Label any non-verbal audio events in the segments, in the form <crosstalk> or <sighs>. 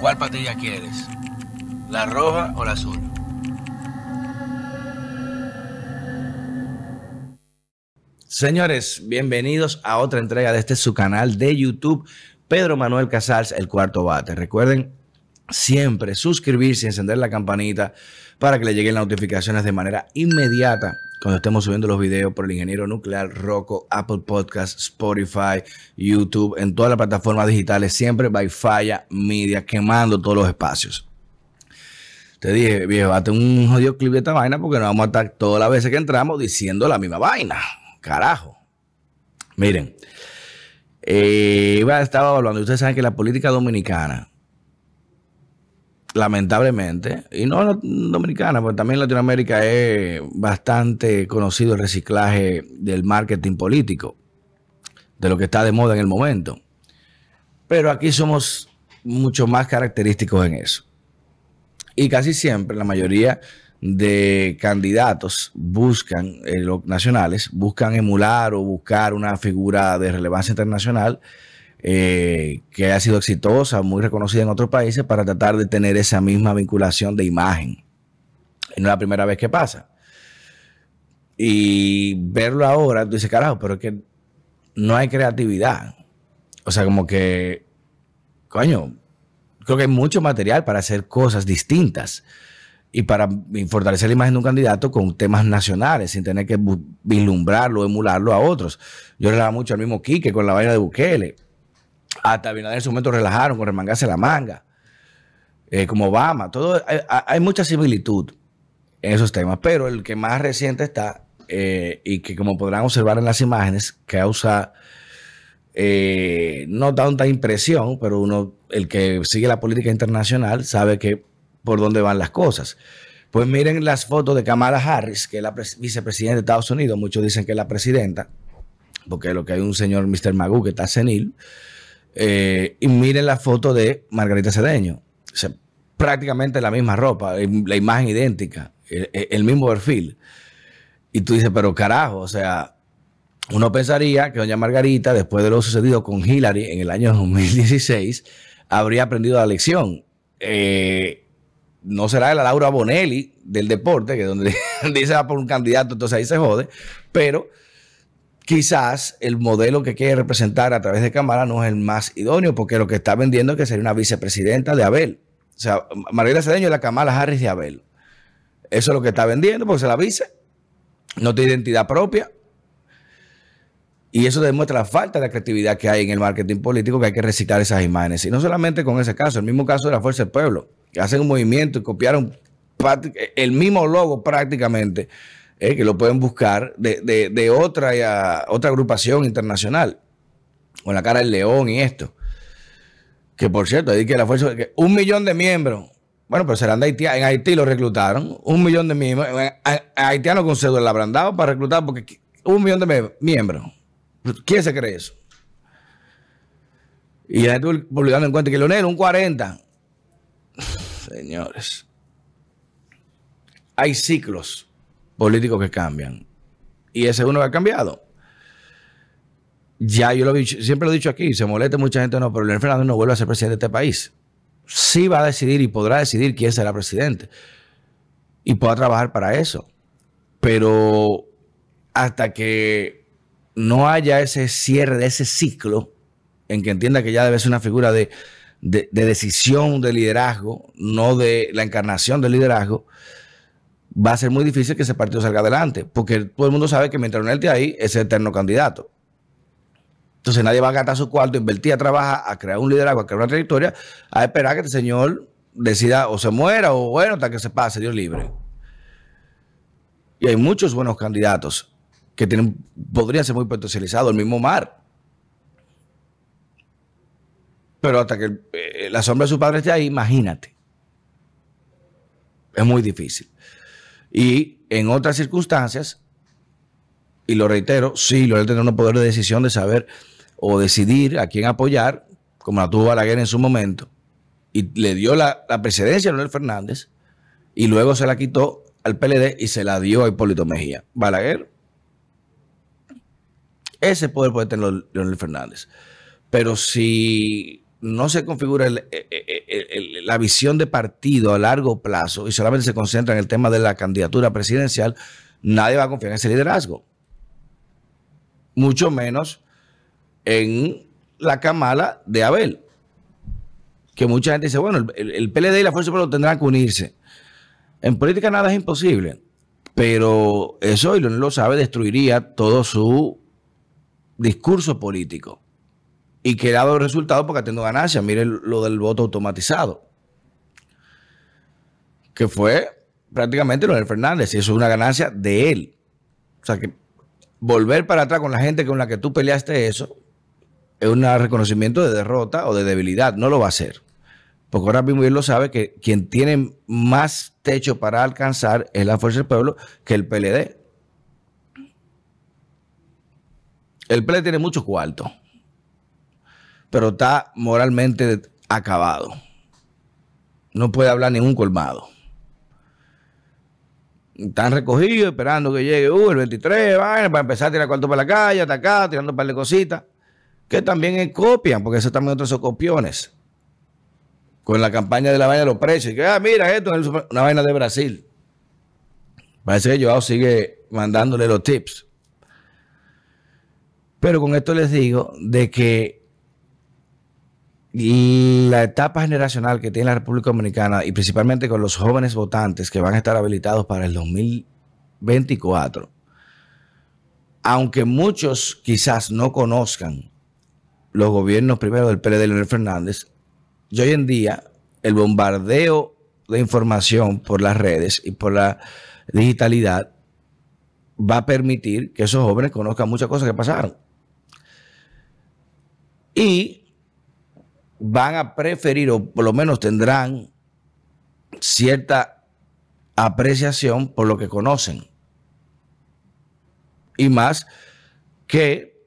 ¿Cuál patilla quieres? ¿La roja o la azul? Señores, bienvenidos a otra entrega de este su canal de YouTube, Pedro Manuel Casals, el cuarto bate. Recuerden siempre suscribirse y encender la campanita para que le lleguen las notificaciones de manera inmediata cuando estemos subiendo los videos por el ingeniero nuclear Rocco, Apple Podcast, Spotify, YouTube, en todas las plataformas digitales, siempre by Falla Media, quemando todos los espacios. Te dije, viejo, hazte un jodido clip de esta vaina porque nos vamos a estar todas las veces que entramos diciendo la misma vaina. Carajo. Miren, eh, estaba hablando, ustedes saben que la política dominicana lamentablemente, y no dominicana, porque también en Latinoamérica es bastante conocido el reciclaje del marketing político, de lo que está de moda en el momento. Pero aquí somos mucho más característicos en eso. Y casi siempre, la mayoría de candidatos buscan, eh, los nacionales, buscan emular o buscar una figura de relevancia internacional eh, que ha sido exitosa, muy reconocida en otros países, para tratar de tener esa misma vinculación de imagen. No es la primera vez que pasa. Y verlo ahora, tú dices, carajo, pero es que no hay creatividad. O sea, como que, coño, creo que hay mucho material para hacer cosas distintas y para fortalecer la imagen de un candidato con temas nacionales, sin tener que vislumbrarlo, emularlo a otros. Yo le daba mucho al mismo Quique con la vaina de Bukele hasta Abinader en su momento relajaron con remangarse la manga. Eh, como Obama. Todo, hay, mucha similitud en esos temas, pero el que más reciente está eh, y que como podrán observar en las imágenes, causa eh, no tanta impresión, pero uno, el que sigue la política internacional, sabe que por dónde van las cosas. Pues miren las fotos de Kamala Harris, que es la vicepresidenta de Estados Unidos. Muchos dicen que es la presidenta, porque lo que hay un señor Mr. Magoo que está senil. Eh, y miren la foto de Margarita Cedeño. prácticamente la misma ropa, la imagen idéntica, el, mismo perfil. Y tú dices, pero carajo, o sea, uno pensaría que doña Margarita, después de lo sucedido con Hillary en el año <laughs> 2016, habría aprendido la lección. Eh, no será la Laura Bonelli del deporte, que donde <laughs> dice va por un candidato, entonces ahí se jode, pero quizás el modelo que quiere representar a través de cámara no es el más idóneo, porque lo que está vendiendo es que sería una vicepresidenta de Abel. O sea, María Cedeño es la Kamala Harris de Abel. Eso es lo que está vendiendo, porque se la vice. No tiene identidad propia. Y eso demuestra la falta de creatividad que hay en el marketing político, que hay que reciclar esas imágenes. Y no solamente con ese caso, el mismo caso de la Fuerza del Pueblo, que hacen un movimiento y copiaron el mismo logo prácticamente eh, que lo pueden buscar, de, otra, otra agrupación internacional, con la cara del león y esto. Que por cierto, hay que la fuerza, que un millón de miembros. Bueno, pero serán de Haití. En Haití lo reclutaron. Un millón de miembros. Haitianos con cédula abrandado para reclutar porque un millón de miembros. ¿Quién se cree eso? Y ya estuve publicando en cuenta que Leonel, un 40. <sighs> Señores. Hay ciclos políticos que cambian. Y ese uno ha cambiado. Ya yo lo he siempre lo he dicho aquí, se molesta mucha gente, no, pero Leonel Fernández no vuelve a ser presidente de este país. Sí va a decidir y podrá decidir quién será presidente. Y podrá trabajar para eso. Pero hasta que no haya ese cierre de ese ciclo, en que entienda que ya debe ser una figura de decisión, de liderazgo, no de la encarnación del liderazgo, va a ser muy difícil que ese partido salga adelante, porque todo el mundo sabe que mientras no esté ahí, es el eterno candidato. Entonces nadie va a gastar su cuarto, invertir a trabajar, a crear un liderazgo, a crear una trayectoria, a esperar que este señor decida o se muera o bueno, hasta que se pase, Dios libre. Y hay muchos buenos candidatos que podrían ser muy potencializados, el mismo Mar. Pero hasta que eh, la sombra de su padre esté ahí, imagínate. Es muy difícil. Y en otras circunstancias, y lo reitero, sí, lo tener un poder de decisión de saber o decidir a quién apoyar, como la tuvo Balaguer en su momento, y le dio la, presidencia a Leonel Fernández, y luego se la quitó al PLD y se la dio a Hipólito Mejía. Balaguer, ese poder puede tener Leonel Fernández. Pero si no se configura el, e, e, la visión de partido a largo plazo y solamente se concentra en el tema de la candidatura presidencial, nadie va a confiar en ese liderazgo. Mucho menos en la camala de Abel. Que mucha gente dice, bueno, el, PLD y la Fuerza Pueblo tendrán que unirse. En política nada es imposible, pero eso, y lo sabe, destruiría todo su discurso político y que ha dado resultados porque tenido ganancias. Miren lo del voto automatizado, que fue prácticamente lo del Fernández, y eso es una ganancia de él. O sea que volver para atrás con la gente con la que tú peleaste eso es un reconocimiento de derrota o de debilidad. No lo va a hacer. Porque ahora mismo él lo sabe que quien tiene más techo para alcanzar es la Fuerza del Pueblo que el PLD. El PLD tiene mucho cuarto pero está moralmente acabado. No puede hablar ningún colmado. Están recogidos esperando que llegue uh, el 23, para empezar a tirar cuarto para la calle, hasta acá, tirando un par de cositas. Que también copian, porque eso también otros copiones. Con la campaña de la vaina de los precios. Que, ah, mira, esto es una vaina de Brasil. Parece que Joao sigue mandándole los tips. Pero con esto les digo de que la etapa generacional que tiene la República Dominicana y principalmente con los jóvenes votantes que van a estar habilitados para el 2024, aunque muchos quizás no conozcan los gobiernos primero del PLD de Leonel Fernández, y hoy en día el bombardeo de información por las redes y por la digitalidad va a permitir que esos jóvenes conozcan muchas cosas que pasaron. Y van a preferir, o por lo menos tendrán cierta apreciación por lo que conocen. Y más que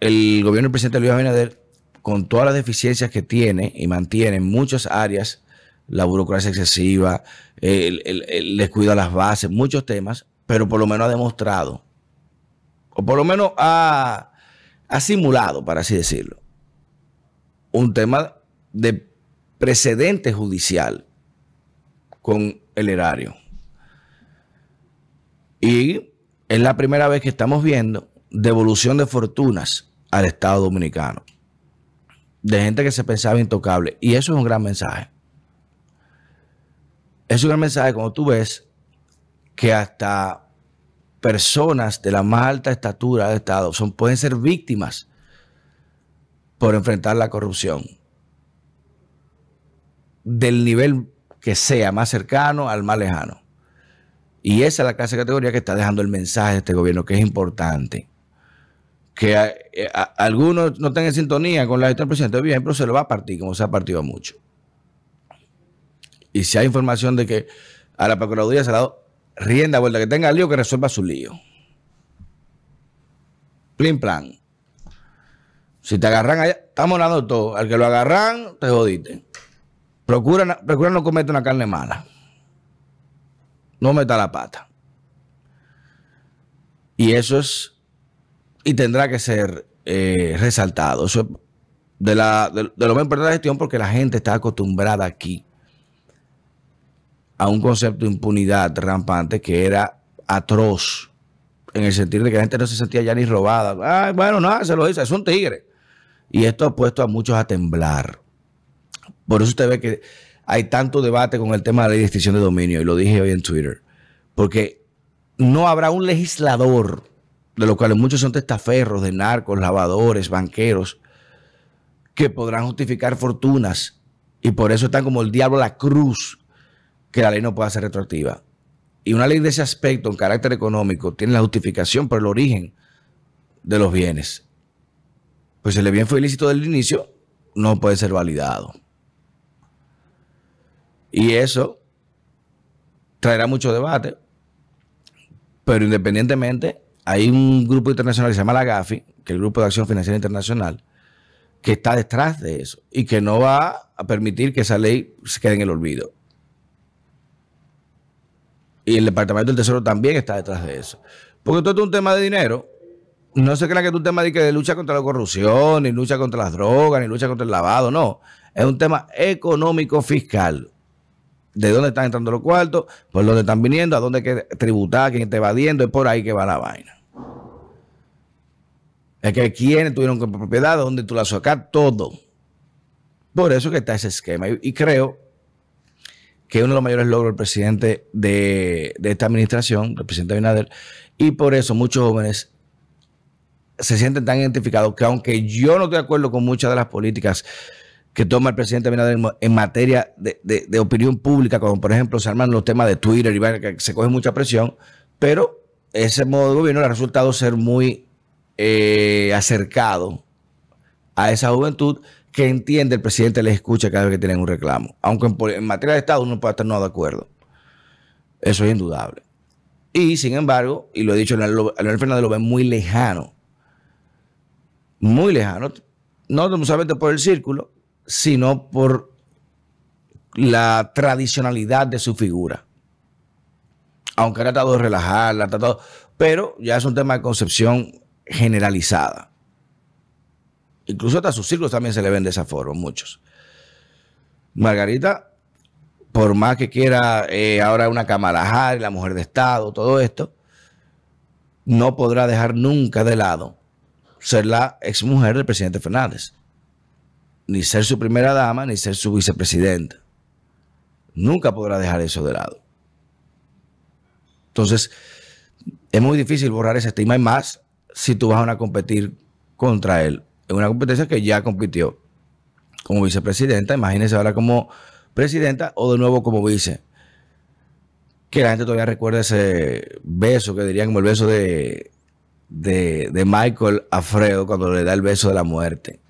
el gobierno del presidente Luis Abinader, con todas las deficiencias que tiene y mantiene en muchas áreas, la burocracia excesiva, el, descuido a las bases, muchos temas, pero por lo menos ha demostrado, o por lo menos ha, ha simulado, para así decirlo, un tema de precedente judicial con el erario. Y es la primera vez que estamos viendo devolución de fortunas al Estado Dominicano. De gente que se pensaba intocable. Y eso es un gran mensaje. Es un gran mensaje cuando tú ves que hasta personas de la más alta estatura del Estado son, pueden ser víctimas por enfrentar la corrupción. Del nivel que sea, más cercano al más lejano. Y esa es la clase de categoría que está dejando el mensaje de este gobierno, que es importante. Que eh, algunos no tengan sintonía con la gestión del presidente, bien, pero se lo va a partir, como se ha partido mucho. Y si hay información de que a la Procuraduría se ha dado rienda vuelta, que tenga lío, que resuelva su lío. Plin plan. Si te agarran allá, estamos dando todo. Al que lo agarran, te jodiste. Procura, procura no cometer una carne mala. No meta la pata. Y eso es, y tendrá que ser eh, resaltado. Eso es de, la, de, lo más de la gestión porque la gente está acostumbrada aquí a un concepto de impunidad rampante que era atroz, en el sentido de que la gente no se sentía ya ni robada. bueno, nada, se lo dice, es un tigre. Y esto ha puesto a muchos a temblar. Por eso usted ve que hay tanto debate con el tema de la distinción de dominio, y lo dije hoy en Twitter. Porque no habrá un legislador, de los cuales muchos son testaferros, de narcos, lavadores, banqueros, que podrán justificar fortunas. Y por eso están como el diablo a la cruz, que la ley no pueda ser retroactiva. Y una ley de ese aspecto, en carácter económico, tiene la justificación por el origen de los bienes pues el bien fue ilícito del inicio, no puede ser validado. Y eso traerá mucho debate, pero independientemente, hay un grupo internacional que se llama la GAFI, que es el Grupo de Acción Financiera Internacional, que está detrás de eso y que no va a permitir que esa ley se quede en el olvido. Y el Departamento del Tesoro también está detrás de eso. Porque todo es un tema de dinero no se crea que tú tema de, de lucha contra la corrupción, ni lucha contra las drogas, ni lucha contra el lavado, no. Es un tema económico fiscal. De dónde están entrando los cuartos, por dónde están viniendo, a dónde hay que tributar, quién está evadiendo, es por ahí que va la vaina. Es que quiénes tuvieron propiedad, de dónde tú la sacas, todo. Por eso que está ese esquema. Y, creo que uno de los mayores logros del presidente de, de esta administración, del presidente Abinader, y por eso muchos jóvenes se sienten tan identificados que aunque yo no estoy de acuerdo con muchas de las políticas que toma el presidente Abinader en materia de, opinión pública, como por ejemplo se arman los temas de Twitter y que se coge mucha presión, pero ese modo de gobierno le ha resultado ser muy eh, acercado a esa juventud que entiende el presidente les escucha cada vez que tienen un reclamo. Aunque en, materia de Estado uno puede estar no de acuerdo. Eso es indudable. Y sin embargo, y lo he dicho, Leonel Fernández lo ve muy lejano muy lejano, no solamente por el círculo, sino por la tradicionalidad de su figura. Aunque ha tratado de relajarla, ha tratado, pero ya es un tema de concepción generalizada. Incluso hasta sus círculos también se le ven de esa forma, muchos. Margarita, por más que quiera eh, ahora una Kamala la mujer de Estado, todo esto, no podrá dejar nunca de lado ser la exmujer del presidente Fernández. Ni ser su primera dama, ni ser su vicepresidenta. Nunca podrá dejar eso de lado. Entonces, es muy difícil borrar ese estima y más si tú vas a competir contra él. En una competencia que ya compitió como vicepresidenta, imagínese ahora como presidenta o de nuevo como vice. Que la gente todavía recuerda ese beso, que dirían como el beso de de, Michael a Fredo cuando le da el beso de la muerte.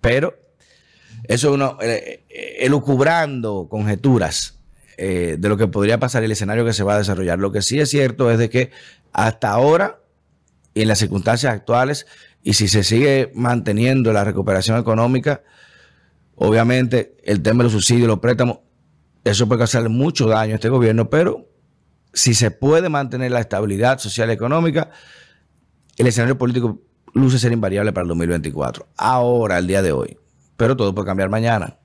Pero eso uno, eh, eh, elucubrando conjeturas eh, de lo que podría pasar y el escenario que se va a desarrollar. Lo que sí es cierto es de que hasta ahora y en las circunstancias actuales, y si se sigue manteniendo la recuperación económica, obviamente el tema de los subsidios, los préstamos, eso puede causarle mucho daño a este gobierno, pero si se puede mantener la estabilidad social y económica, el escenario político luce ser invariable para el 2024. Ahora, el día de hoy. Pero todo puede cambiar mañana.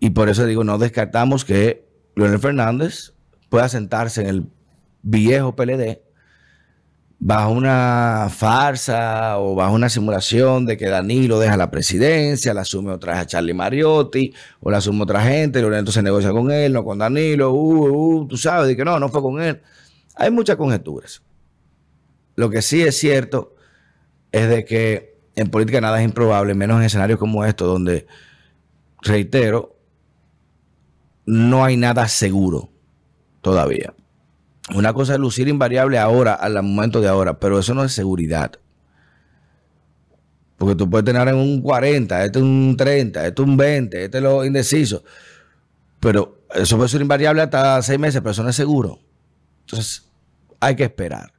Y por eso digo, no descartamos que Leonel Fernández pueda sentarse en el viejo PLD bajo una farsa o bajo una simulación de que Danilo deja la presidencia, la asume otra vez a Charlie Mariotti, o la asume otra gente, Leonel se negocia con él, no con Danilo, uh, uh, tú sabes, de que no, no fue con él. Hay muchas conjeturas. Lo que sí es cierto es de que en política nada es improbable, menos en escenarios como estos, donde, reitero, no hay nada seguro todavía. Una cosa es lucir invariable ahora, al momento de ahora, pero eso no es seguridad. Porque tú puedes tener en un 40, este un 30, este un 20, este es lo indeciso. Pero eso puede ser invariable hasta seis meses, pero eso no es seguro. Entonces, hay que esperar.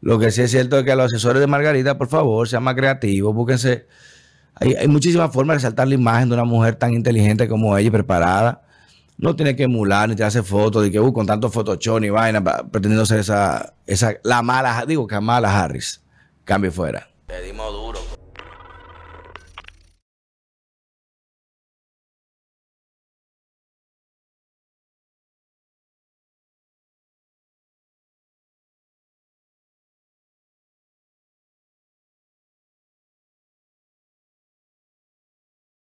Lo que sí es cierto es que a los asesores de Margarita, por favor, sean más creativos, búsquense. Hay, muchísimas formas de saltar la imagen de una mujer tan inteligente como ella y preparada. No tiene que emular ni te hace fotos de que uh, con tanto Photoshop y vaina pretendiendo ser esa, esa, la mala, digo que mala Harris. Cambio fuera. Pedimos